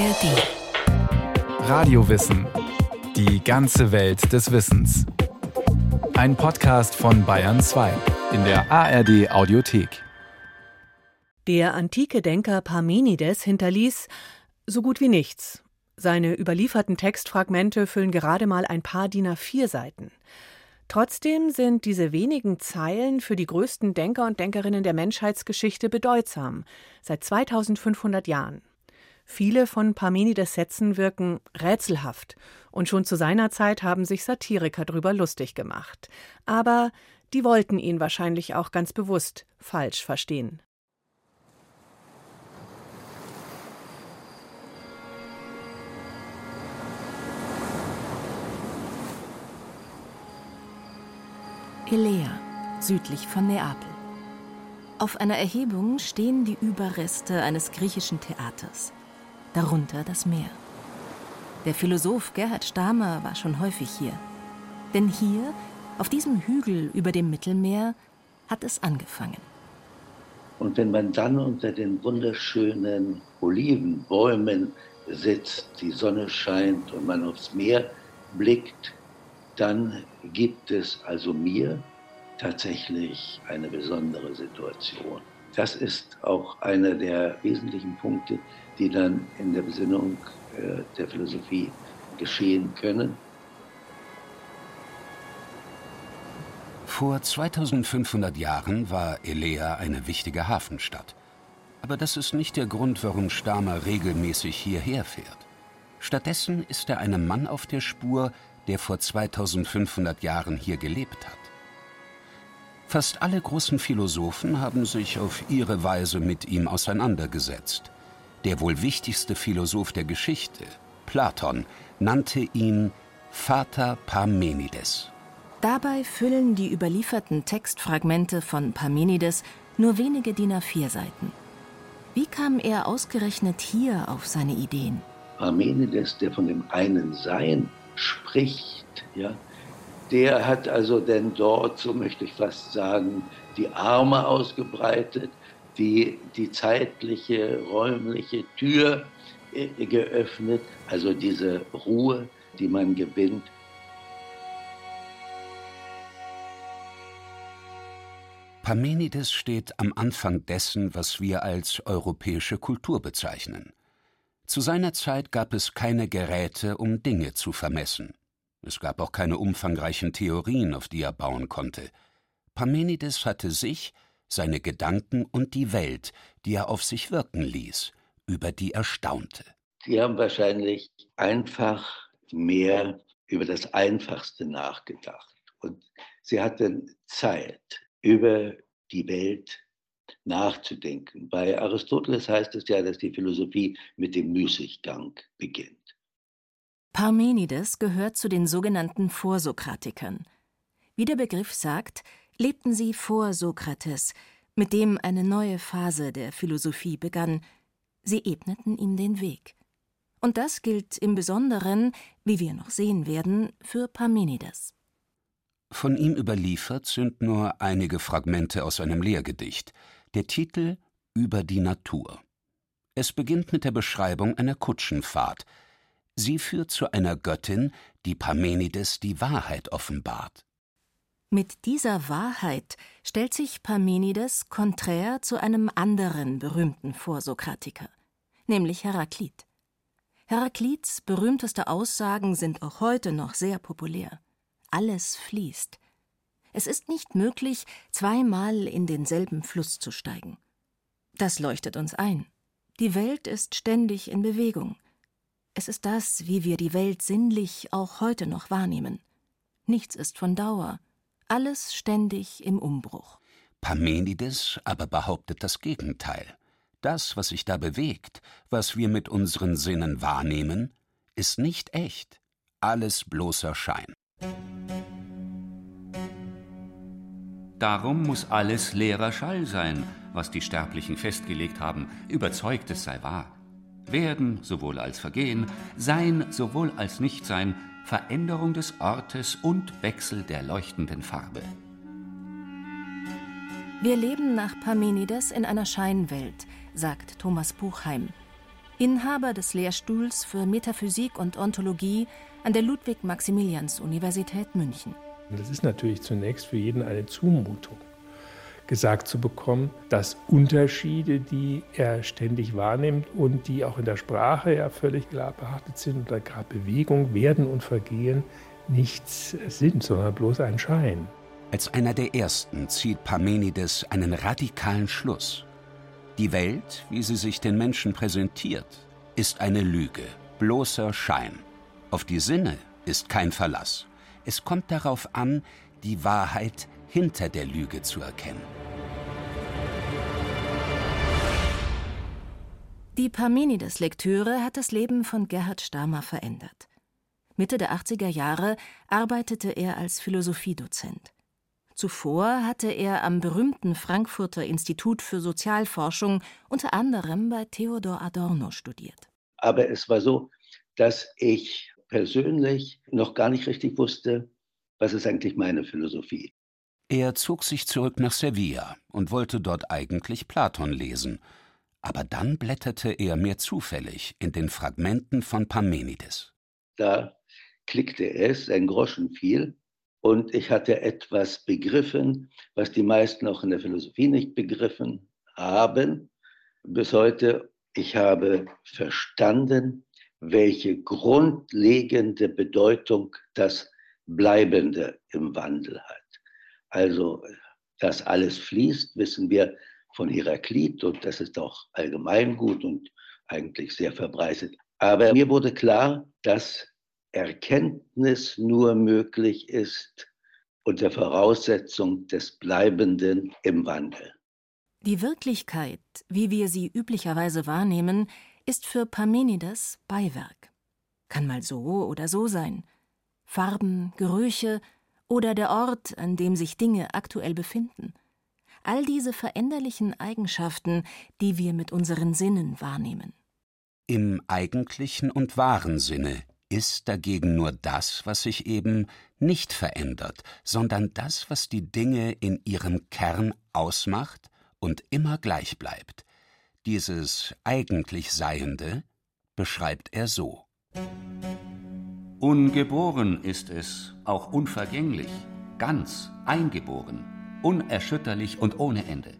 ARD. Radiowissen. Die ganze Welt des Wissens. Ein Podcast von Bayern 2 in der ARD Audiothek. Der antike Denker Parmenides hinterließ so gut wie nichts. Seine überlieferten Textfragmente füllen gerade mal ein paar DIN A4 Seiten. Trotzdem sind diese wenigen Zeilen für die größten Denker und Denkerinnen der Menschheitsgeschichte bedeutsam, seit 2500 Jahren. Viele von Parmenides Sätzen wirken rätselhaft, und schon zu seiner Zeit haben sich Satiriker darüber lustig gemacht. Aber die wollten ihn wahrscheinlich auch ganz bewusst falsch verstehen. Elea, südlich von Neapel. Auf einer Erhebung stehen die Überreste eines griechischen Theaters, darunter das Meer. Der Philosoph Gerhard Stamer war schon häufig hier. Denn hier, auf diesem Hügel über dem Mittelmeer, hat es angefangen. Und wenn man dann unter den wunderschönen Olivenbäumen sitzt, die Sonne scheint und man aufs Meer blickt, dann gibt es also mir tatsächlich eine besondere Situation. Das ist auch einer der wesentlichen Punkte, die dann in der Besinnung äh, der Philosophie geschehen können. Vor 2500 Jahren war Elea eine wichtige Hafenstadt. Aber das ist nicht der Grund, warum Stamer regelmäßig hierher fährt. Stattdessen ist er einem Mann auf der Spur, der vor 2500 Jahren hier gelebt hat. Fast alle großen Philosophen haben sich auf ihre Weise mit ihm auseinandergesetzt. Der wohl wichtigste Philosoph der Geschichte, Platon, nannte ihn Vater Parmenides. Dabei füllen die überlieferten Textfragmente von Parmenides nur wenige DIN A4-Seiten. Wie kam er ausgerechnet hier auf seine Ideen? Parmenides, der von dem einen Sein spricht, ja, der hat also denn dort, so möchte ich fast sagen, die Arme ausgebreitet, die, die zeitliche, räumliche Tür äh, geöffnet, also diese Ruhe, die man gewinnt. Parmenides steht am Anfang dessen, was wir als europäische Kultur bezeichnen. Zu seiner Zeit gab es keine Geräte, um Dinge zu vermessen. Es gab auch keine umfangreichen Theorien, auf die er bauen konnte. Parmenides hatte sich, seine Gedanken und die Welt, die er auf sich wirken ließ, über die er staunte. Sie haben wahrscheinlich einfach mehr über das Einfachste nachgedacht. Und sie hatten Zeit, über die Welt nachzudenken. Bei Aristoteles heißt es ja, dass die Philosophie mit dem Müßiggang beginnt. Parmenides gehört zu den sogenannten Vorsokratikern. Wie der Begriff sagt, lebten sie vor Sokrates, mit dem eine neue Phase der Philosophie begann. Sie ebneten ihm den Weg. Und das gilt im Besonderen, wie wir noch sehen werden, für Parmenides. Von ihm überliefert sind nur einige Fragmente aus einem Lehrgedicht, der Titel Über die Natur. Es beginnt mit der Beschreibung einer Kutschenfahrt. Sie führt zu einer Göttin, die Parmenides die Wahrheit offenbart. Mit dieser Wahrheit stellt sich Parmenides konträr zu einem anderen berühmten Vorsokratiker, nämlich Heraklit. Heraklits berühmteste Aussagen sind auch heute noch sehr populär. Alles fließt. Es ist nicht möglich, zweimal in denselben Fluss zu steigen. Das leuchtet uns ein. Die Welt ist ständig in Bewegung. Es ist das, wie wir die Welt sinnlich auch heute noch wahrnehmen. Nichts ist von Dauer, alles ständig im Umbruch. Parmenides aber behauptet das Gegenteil. Das, was sich da bewegt, was wir mit unseren Sinnen wahrnehmen, ist nicht echt, alles bloßer Schein. Darum muss alles leerer Schall sein, was die Sterblichen festgelegt haben, überzeugt es sei wahr. Werden sowohl als Vergehen, Sein sowohl als Nichtsein, Veränderung des Ortes und Wechsel der leuchtenden Farbe. Wir leben nach Parmenides in einer Scheinwelt, sagt Thomas Buchheim. Inhaber des Lehrstuhls für Metaphysik und Ontologie an der Ludwig-Maximilians-Universität München. Das ist natürlich zunächst für jeden eine Zumutung, gesagt zu bekommen, dass Unterschiede, die er ständig wahrnimmt und die auch in der Sprache ja völlig klar behaftet sind, oder gerade Bewegung, Werden und Vergehen nichts sind, sondern bloß ein Schein. Als einer der ersten zieht Parmenides einen radikalen Schluss. Die Welt, wie sie sich den Menschen präsentiert, ist eine Lüge, bloßer Schein. Auf die Sinne ist kein Verlass. Es kommt darauf an, die Wahrheit hinter der Lüge zu erkennen. Die Parmenides-Lektüre hat das Leben von Gerhard Stamer verändert. Mitte der 80er Jahre arbeitete er als Philosophiedozent. Zuvor hatte er am berühmten Frankfurter Institut für Sozialforschung unter anderem bei Theodor Adorno studiert. Aber es war so, dass ich persönlich noch gar nicht richtig wusste, was ist eigentlich meine Philosophie. Er zog sich zurück nach Sevilla und wollte dort eigentlich Platon lesen, aber dann blätterte er mehr zufällig in den Fragmenten von Parmenides. Da klickte es, ein Groschen fiel, und ich hatte etwas begriffen, was die meisten auch in der Philosophie nicht begriffen haben. Bis heute, ich habe verstanden, welche grundlegende Bedeutung das Bleibende im Wandel hat. Also, dass alles fließt, wissen wir von Heraklit und das ist auch allgemeingut und eigentlich sehr verbreitet. Aber mir wurde klar, dass Erkenntnis nur möglich ist unter Voraussetzung des Bleibenden im Wandel. Die Wirklichkeit, wie wir sie üblicherweise wahrnehmen, ist für Parmenides Beiwerk. Kann mal so oder so sein. Farben, Gerüche oder der Ort, an dem sich Dinge aktuell befinden. All diese veränderlichen Eigenschaften, die wir mit unseren Sinnen wahrnehmen. Im eigentlichen und wahren Sinne ist dagegen nur das, was sich eben nicht verändert, sondern das, was die Dinge in ihrem Kern ausmacht und immer gleich bleibt. Dieses eigentlich Seiende beschreibt er so. Ungeboren ist es, auch unvergänglich, ganz eingeboren, unerschütterlich und ohne Ende.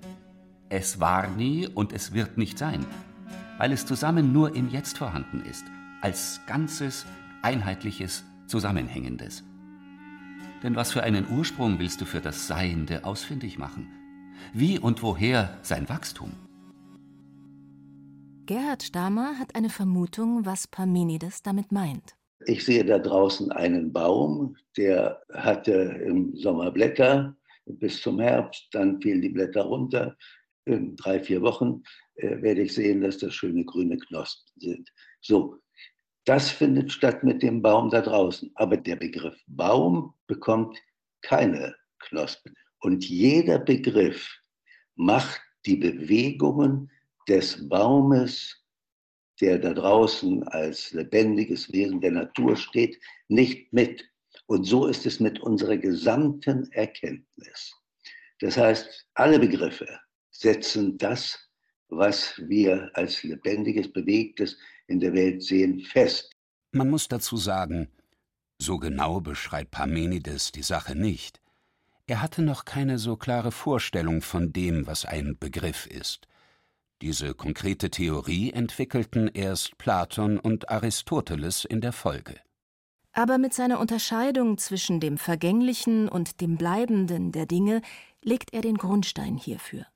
Es war nie und es wird nicht sein, weil es zusammen nur im Jetzt vorhanden ist, als Ganzes Einheitliches, Zusammenhängendes. Denn was für einen Ursprung willst du für das Seiende ausfindig machen? Wie und woher sein Wachstum? Gerhard Stamer hat eine Vermutung, was Parmenides damit meint. Ich sehe da draußen einen Baum, der hatte im Sommer Blätter bis zum Herbst, dann fielen die Blätter runter. In drei, vier Wochen äh, werde ich sehen, dass das schöne grüne Knospen sind. So, das findet statt mit dem Baum da draußen. Aber der Begriff Baum bekommt keine Knospen. Und jeder Begriff macht die Bewegungen des Baumes, der da draußen als lebendiges Wesen der Natur steht, nicht mit. Und so ist es mit unserer gesamten Erkenntnis. Das heißt, alle Begriffe setzen das, was wir als lebendiges, bewegtes, in der Welt sehen, fest. Man muss dazu sagen, so genau beschreibt Parmenides die Sache nicht. Er hatte noch keine so klare Vorstellung von dem, was ein Begriff ist. Diese konkrete Theorie entwickelten erst Platon und Aristoteles in der Folge. Aber mit seiner Unterscheidung zwischen dem Vergänglichen und dem Bleibenden der Dinge legt er den Grundstein hierfür.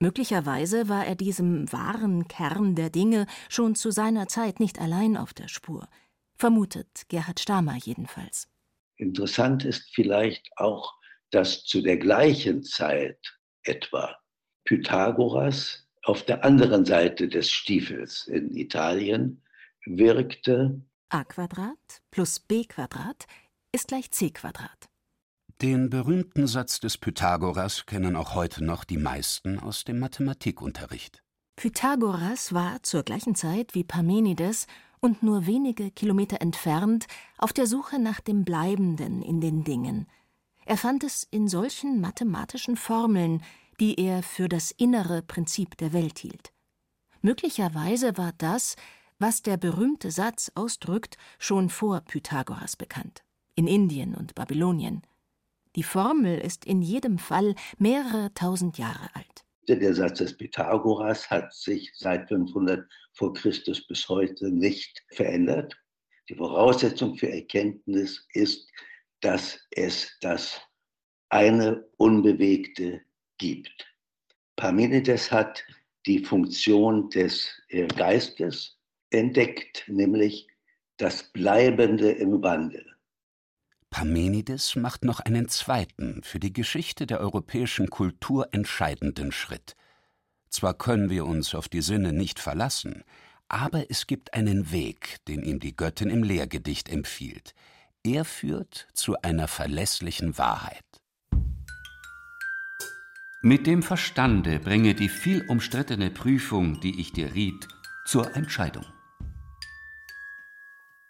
Möglicherweise war er diesem wahren Kern der Dinge schon zu seiner Zeit nicht allein auf der Spur, vermutet Gerhard Stamer jedenfalls. Interessant ist vielleicht auch, dass zu der gleichen Zeit etwa Pythagoras auf der anderen Seite des Stiefels in Italien wirkte. a Quadrat plus b Quadrat ist gleich c Quadrat. Den berühmten Satz des Pythagoras kennen auch heute noch die meisten aus dem Mathematikunterricht. Pythagoras war zur gleichen Zeit wie Parmenides und nur wenige Kilometer entfernt auf der Suche nach dem Bleibenden in den Dingen. Er fand es in solchen mathematischen Formeln, die er für das innere Prinzip der Welt hielt. Möglicherweise war das, Was der berühmte Satz ausdrückt, schon vor Pythagoras bekannt, in Indien und Babylonien. Die Formel ist in jedem Fall mehrere tausend Jahre alt. Der Satz des Pythagoras hat sich seit 500 vor Christus bis heute nicht verändert. Die Voraussetzung für Erkenntnis ist, dass es das eine Unbewegte gibt. Parmenides hat die Funktion des äh, Geistes entdeckt, nämlich das Bleibende im Wandel. Parmenides macht noch einen zweiten, für die Geschichte der europäischen Kultur entscheidenden Schritt. Zwar können wir uns auf die Sinne nicht verlassen, aber es gibt einen Weg, den ihm die Göttin im Lehrgedicht empfiehlt. Er führt zu einer verlässlichen Wahrheit. Mit dem Verstande bringe die viel umstrittene Prüfung, die ich dir riet, zur Entscheidung.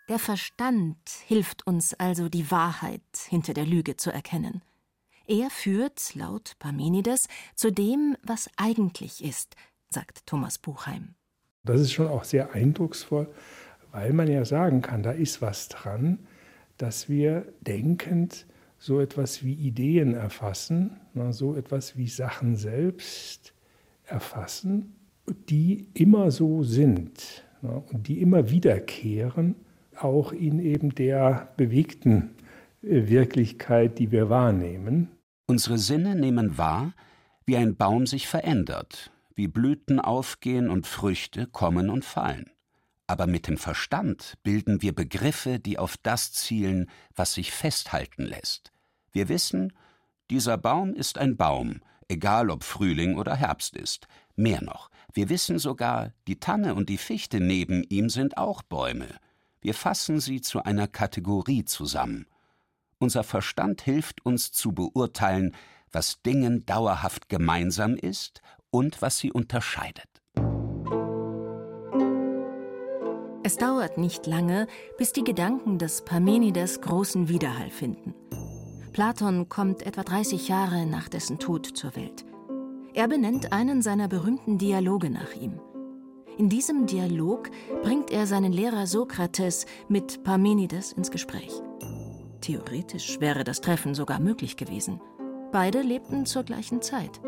Der Verstand hilft uns also, die Wahrheit hinter der Lüge zu erkennen. Er führt, laut Parmenides, zu dem, was eigentlich ist, sagt Thomas Buchheim. Das ist schon auch sehr eindrucksvoll, weil man ja sagen kann, da ist was dran, dass wir denkend so etwas wie Ideen erfassen, so etwas wie Sachen selbst erfassen, die immer so sind und die immer wiederkehren auch in eben der bewegten äh, Wirklichkeit, die wir wahrnehmen. Unsere Sinne nehmen wahr, wie ein Baum sich verändert, wie Blüten aufgehen und Früchte kommen und fallen. Aber mit dem Verstand bilden wir Begriffe, die auf das zielen, was sich festhalten lässt. Wir wissen, dieser Baum ist ein Baum, egal ob Frühling oder Herbst ist. Mehr noch, wir wissen sogar, die Tanne und die Fichte neben ihm sind auch Bäume. Wir fassen sie zu einer Kategorie zusammen. Unser Verstand hilft uns zu beurteilen, was Dingen dauerhaft gemeinsam ist und was sie unterscheidet. Es dauert nicht lange, bis die Gedanken des Parmenides großen Widerhall finden. Platon kommt etwa 30 Jahre nach dessen Tod zur Welt. Er benennt einen seiner berühmten Dialoge nach ihm. In diesem Dialog bringt er seinen Lehrer Sokrates mit Parmenides ins Gespräch. Theoretisch wäre das Treffen sogar möglich gewesen. Beide lebten zur gleichen Zeit.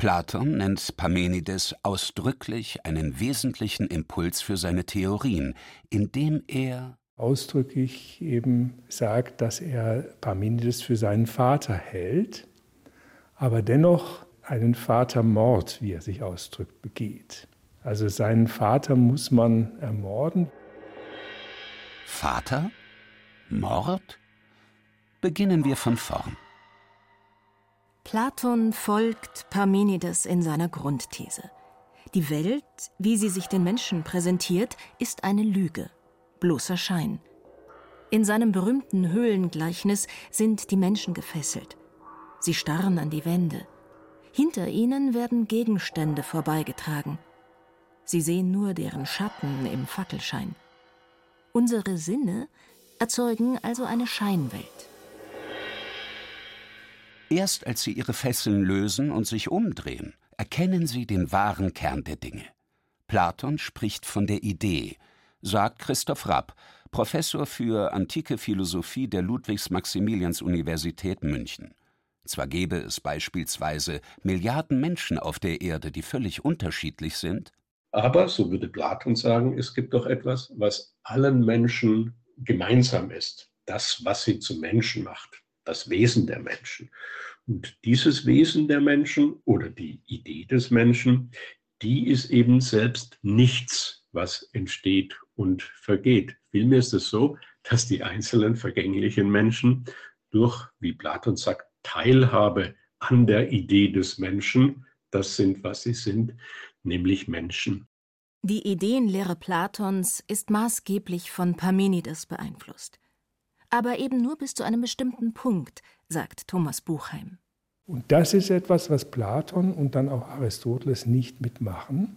Platon nennt Parmenides ausdrücklich einen wesentlichen Impuls für seine Theorien, indem er ausdrücklich eben sagt, dass er Parmenides für seinen Vater hält, aber dennoch einen Vatermord, wie er sich ausdrückt, begeht. Also seinen Vater muss man ermorden. Vater? Mord? Beginnen wir von vorn. Platon folgt Parmenides in seiner Grundthese. Die Welt, wie sie sich den Menschen präsentiert, ist eine Lüge, bloßer Schein. In seinem berühmten Höhlengleichnis sind die Menschen gefesselt. Sie starren an die Wände. Hinter ihnen werden Gegenstände vorbeigetragen. Sie sehen nur deren Schatten im Fackelschein. Unsere Sinne erzeugen also eine Scheinwelt. Erst als sie ihre Fesseln lösen und sich umdrehen, erkennen sie den wahren Kern der Dinge. Platon spricht von der Idee, sagt Christoph Rapp, Professor für antike Philosophie der Ludwigs-Maximilians-Universität München. Zwar gäbe es beispielsweise Milliarden Menschen auf der Erde, die völlig unterschiedlich sind, aber, so würde Platon sagen, es gibt doch etwas, was allen Menschen gemeinsam ist. Das, was sie zu Menschen macht, das Wesen der Menschen. Und dieses Wesen der Menschen oder die Idee des Menschen, die ist eben selbst nichts, was entsteht und vergeht. Vielmehr ist es so, dass die einzelnen vergänglichen Menschen durch, wie Platon sagt, Teilhabe an der Idee des Menschen, das sind, was sie sind, nämlich Menschen. Die Ideenlehre Platons ist maßgeblich von Parmenides beeinflusst. Aber eben nur bis zu einem bestimmten Punkt, sagt Thomas Buchheim. Und das ist etwas, was Platon und dann auch Aristoteles nicht mitmachen.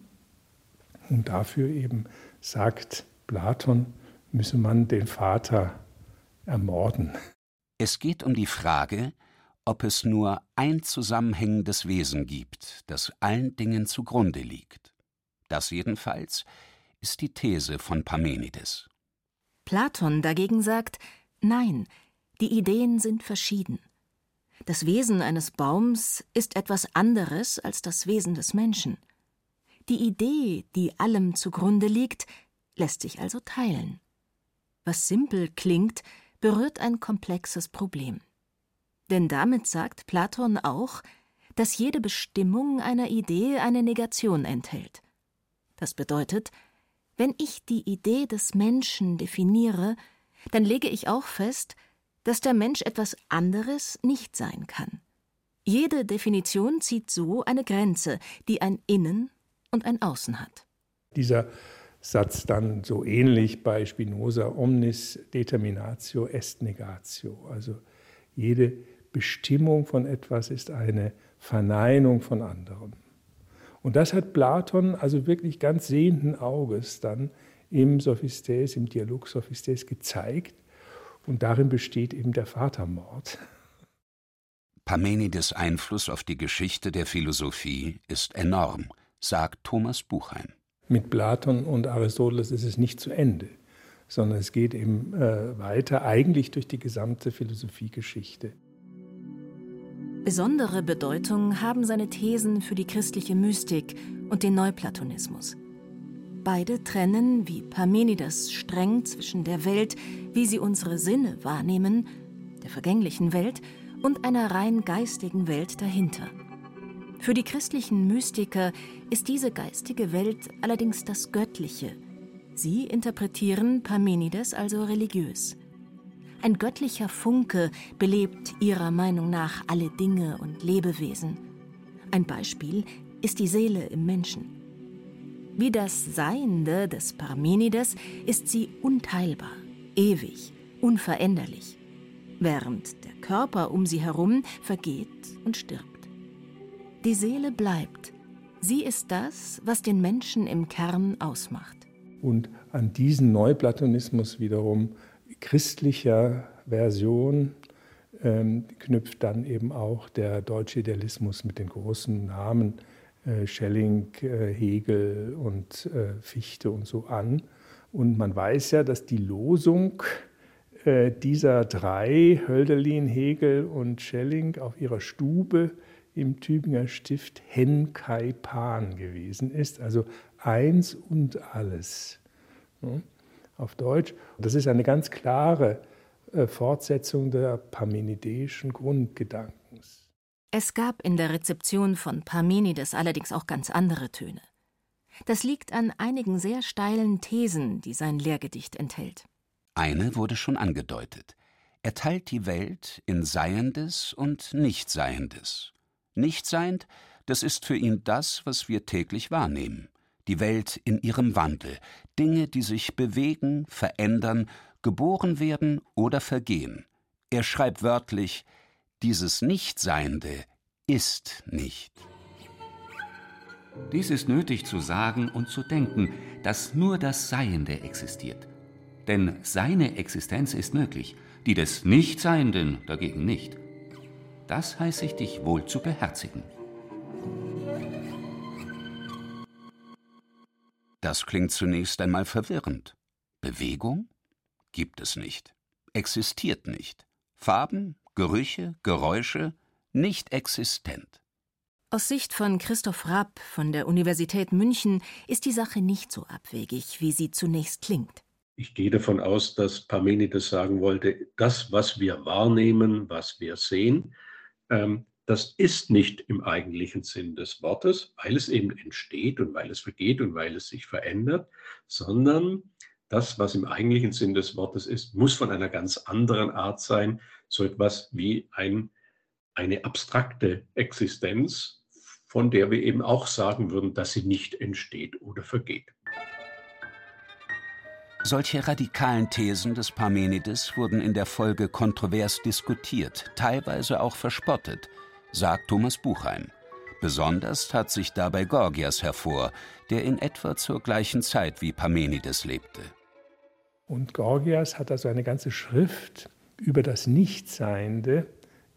Und dafür eben sagt Platon, müsse man den Vater ermorden. Es geht um die Frage, ob es nur ein zusammenhängendes Wesen gibt, das allen Dingen zugrunde liegt. Das jedenfalls ist die These von Parmenides. Platon dagegen sagt, nein, die Ideen sind verschieden. Das Wesen eines Baums ist etwas anderes als das Wesen des Menschen. Die Idee, die allem zugrunde liegt, lässt sich also teilen. Was simpel klingt, berührt ein komplexes Problem. Denn damit sagt Platon auch, dass jede Bestimmung einer Idee eine Negation enthält. Das bedeutet, wenn ich die Idee des Menschen definiere, dann lege ich auch fest, dass der Mensch etwas anderes nicht sein kann. Jede Definition zieht so eine Grenze, die ein Innen und ein Außen hat. Dieser Satz dann so ähnlich bei Spinoza, omnis determinatio est negatio. Also jede Bestimmung von etwas ist eine Verneinung von anderem. Und das hat Platon also wirklich ganz sehenden Auges dann im Sophistes, im Dialog Sophistes gezeigt. Und darin besteht eben der Vatermord. Parmenides Einfluss auf die Geschichte der Philosophie ist enorm, sagt Thomas Buchheim. Mit Platon und Aristoteles ist es nicht zu Ende, sondern es geht eben äh, weiter, eigentlich durch die gesamte Philosophiegeschichte. Besondere Bedeutung haben seine Thesen für die christliche Mystik und den Neuplatonismus. Beide trennen, wie Parmenides streng zwischen der Welt, wie sie unsere Sinne wahrnehmen, der vergänglichen Welt und einer rein geistigen Welt dahinter. Für die christlichen Mystiker ist diese geistige Welt allerdings das Göttliche. Sie interpretieren Parmenides also religiös. Ein göttlicher Funke belebt ihrer Meinung nach alle Dinge und Lebewesen. Ein Beispiel ist die Seele im Menschen. Wie das Seiende des Parmenides ist sie unteilbar, ewig, unveränderlich, während der Körper um sie herum vergeht und stirbt. Die Seele bleibt. Sie ist das, was den Menschen im Kern ausmacht. Und an diesen Neuplatonismus wiederum christlicher Version ähm, knüpft dann eben auch der deutsche Idealismus mit den großen Namen Schelling, äh, Hegel und äh, Fichte und so an. Und man weiß ja, dass die Losung dieser drei, Hölderlin, Hegel und Schelling, auf ihrer Stube im Tübinger Stift Hen Kai Pan gewesen ist, also eins und alles auf Deutsch. Das ist eine ganz klare Fortsetzung der parmenideischen Grundgedankens. Es gab in der Rezeption von Parmenides allerdings auch ganz andere Töne. Das liegt an einigen sehr steilen Thesen, die sein Lehrgedicht enthält. Eine wurde schon angedeutet. Er teilt die Welt in Seiendes und Nichtseiendes. Nichtseiend, das ist für ihn das, was wir täglich wahrnehmen. Die Welt in ihrem Wandel, Dinge, die sich bewegen, verändern, geboren werden oder vergehen. Er schreibt wörtlich, dieses Nichtseiende ist nicht. Dies ist nötig zu sagen und zu denken, dass nur das Seiende existiert. Denn seine Existenz ist möglich, die des Nichtseienden dagegen nicht. Das heiße ich dich wohl zu beherzigen. Das klingt zunächst einmal verwirrend. Bewegung? Gibt es nicht. Existiert nicht. Farben, Gerüche, Geräusche nicht existent. Aus Sicht von Christoph Rapp von der Universität München ist die Sache nicht so abwegig, wie sie zunächst klingt. Ich gehe davon aus, dass Parmenides sagen wollte, das, was wir wahrnehmen, was wir sehen, ähm, das ist nicht im eigentlichen Sinn des Wortes, weil es eben entsteht und weil es vergeht und weil es sich verändert, sondern das, was im eigentlichen Sinn des Wortes ist, muss von einer ganz anderen Art sein, so etwas wie ein, eine abstrakte Existenz, von der wir eben auch sagen würden, dass sie nicht entsteht oder vergeht. Solche radikalen Thesen des Parmenides wurden in der Folge kontrovers diskutiert, teilweise auch verspottet, sagt Thomas Buchheim. Besonders hat sich dabei Gorgias hervor, der in etwa zur gleichen Zeit wie Parmenides lebte. Und Gorgias hat also eine ganze Schrift über das Nichtseiende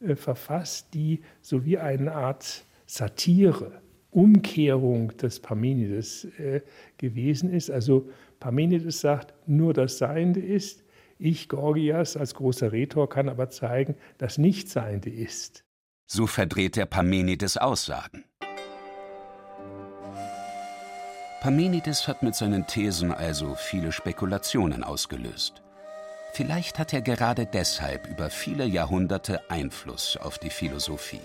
äh, verfasst, die so wie eine Art Satire Umkehrung des Parmenides äh, gewesen ist. Also Parmenides sagt, nur das Seiende ist. Ich, Gorgias, als großer Rhetor, kann aber zeigen, dass Nichtseiende ist. So verdreht der Parmenides Aussagen. Parmenides hat mit seinen Thesen also viele Spekulationen ausgelöst. Vielleicht hat er gerade deshalb über viele Jahrhunderte Einfluss auf die Philosophie.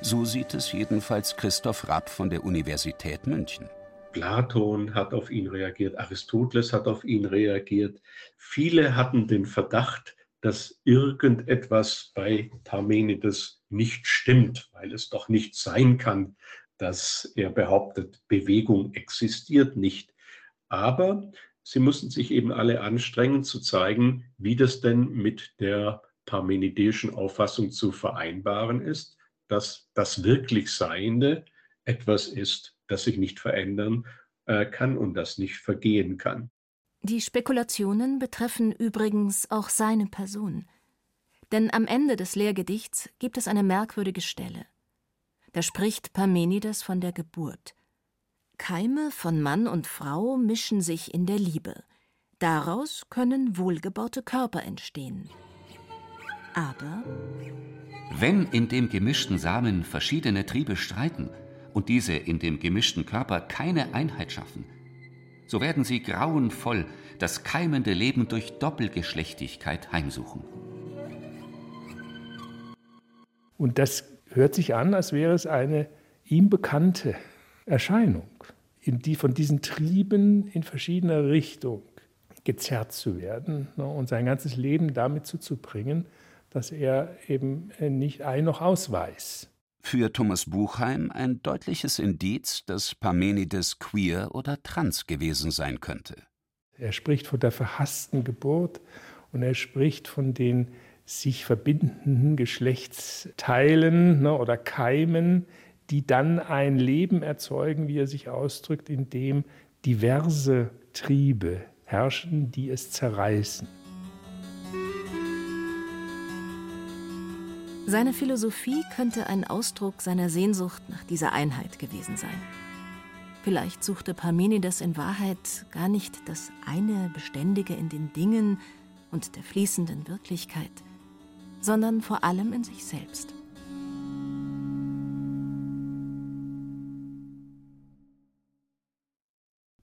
So sieht es jedenfalls Christoph Rapp von der Universität München. Platon hat auf ihn reagiert, Aristoteles hat auf ihn reagiert. Viele hatten den Verdacht, dass irgendetwas bei Parmenides nicht stimmt, weil es doch nicht sein kann, dass er behauptet, Bewegung existiert nicht. Aber sie mussten sich eben alle anstrengen zu zeigen, wie das denn mit der parmenideischen Auffassung zu vereinbaren ist, dass das wirklich Seiende etwas ist, das sich nicht verändern äh, kann und das nicht vergehen kann. Die Spekulationen betreffen übrigens auch seine Person. Denn am Ende des Lehrgedichts gibt es eine merkwürdige Stelle. Da spricht Parmenides von der Geburt. Keime von Mann und Frau mischen sich in der Liebe. Daraus können wohlgebaute Körper entstehen. Aber wenn in dem gemischten Samen verschiedene Triebe streiten und diese in dem gemischten Körper keine Einheit schaffen, so werden sie grauenvoll das keimende Leben durch Doppelgeschlechtigkeit heimsuchen. Und das hört sich an, als wäre es eine ihm bekannte Erscheinung, in die von diesen Trieben in verschiedener Richtung gezerrt zu werden ne, und sein ganzes Leben damit zuzubringen, dass er eben nicht ein noch aus weiß. Für Thomas Buchheim ein deutliches Indiz, dass Parmenides queer oder trans gewesen sein könnte. Er spricht von der verhassten Geburt und er spricht von den sich verbindenden Geschlechtsteilen ne, oder Keimen, die dann ein Leben erzeugen, wie er sich ausdrückt, in dem diverse Triebe herrschen, die es zerreißen. Seine Philosophie könnte ein Ausdruck seiner Sehnsucht nach dieser Einheit gewesen sein. Vielleicht suchte Parmenides in Wahrheit gar nicht das eine Beständige in den Dingen und der fließenden Wirklichkeit, sondern vor allem in sich selbst.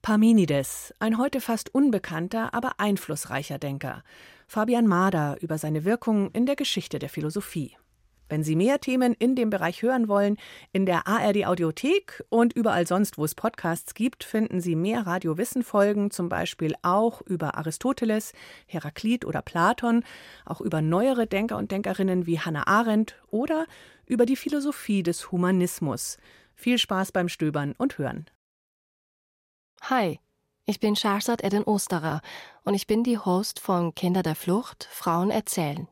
Parmenides, ein heute fast unbekannter, aber einflussreicher Denker. Fabian Mader über seine Wirkung in der Geschichte der Philosophie. Wenn Sie mehr Themen in dem Bereich hören wollen, in der ARD Audiothek und überall sonst, wo es Podcasts gibt, finden Sie mehr Radiowissen-Folgen, zum Beispiel auch über Aristoteles, Heraklit oder Platon, auch über neuere Denker und Denkerinnen wie Hannah Arendt oder über die Philosophie des Humanismus. Viel Spaß beim Stöbern und Hören. Hi, ich bin Shahrzad Eden Osterer und ich bin die Host von Kinder der Flucht, Frauen erzählen.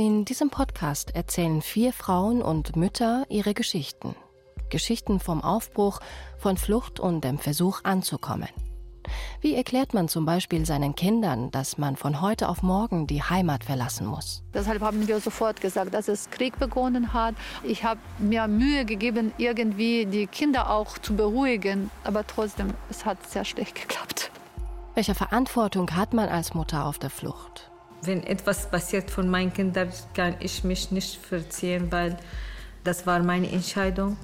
In diesem Podcast erzählen vier Frauen und Mütter ihre Geschichten. Geschichten vom Aufbruch, von Flucht und dem Versuch anzukommen. Wie erklärt man zum Beispiel seinen Kindern, dass man von heute auf morgen die Heimat verlassen muss? Deshalb haben wir sofort gesagt, dass es Krieg begonnen hat. Ich habe mir Mühe gegeben, irgendwie die Kinder auch zu beruhigen. Aber trotzdem, es hat sehr schlecht geklappt. Welche Verantwortung hat man als Mutter auf der Flucht? Wenn etwas passiert von meinen Kindern, kann ich mich nicht verziehen, weil das war meine Entscheidung.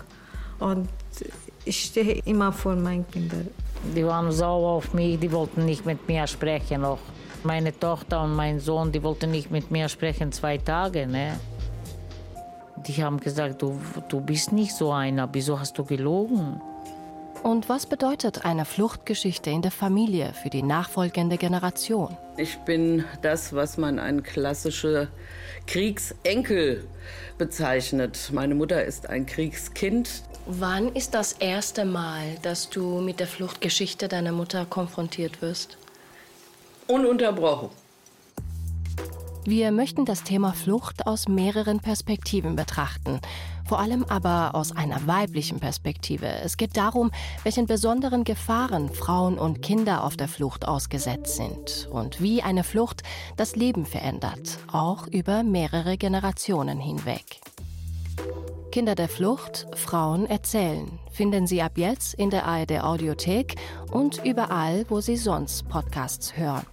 Und ich stehe immer vor meinen Kindern. Die waren sauer auf mich, die wollten nicht mit mir sprechen. Auch meine Tochter und mein Sohn, die wollten nicht mit mir sprechen zwei Tage. Ne? Die haben gesagt, du, du bist nicht so einer, wieso hast du gelogen? Und was bedeutet eine Fluchtgeschichte in der Familie für die nachfolgende Generation? Ich bin das, was man ein klassischer Kriegsenkel bezeichnet. Meine Mutter ist ein Kriegskind. Wann ist das erste Mal, dass du mit der Fluchtgeschichte deiner Mutter konfrontiert wirst? Ununterbrochen. Wir möchten das Thema Flucht aus mehreren Perspektiven betrachten, vor allem aber aus einer weiblichen Perspektive. Es geht darum, welchen besonderen Gefahren Frauen und Kinder auf der Flucht ausgesetzt sind und wie eine Flucht das Leben verändert, auch über mehrere Generationen hinweg. Kinder der Flucht, Frauen erzählen finden Sie ab jetzt in der ARD Audiothek und überall, wo Sie sonst Podcasts hören.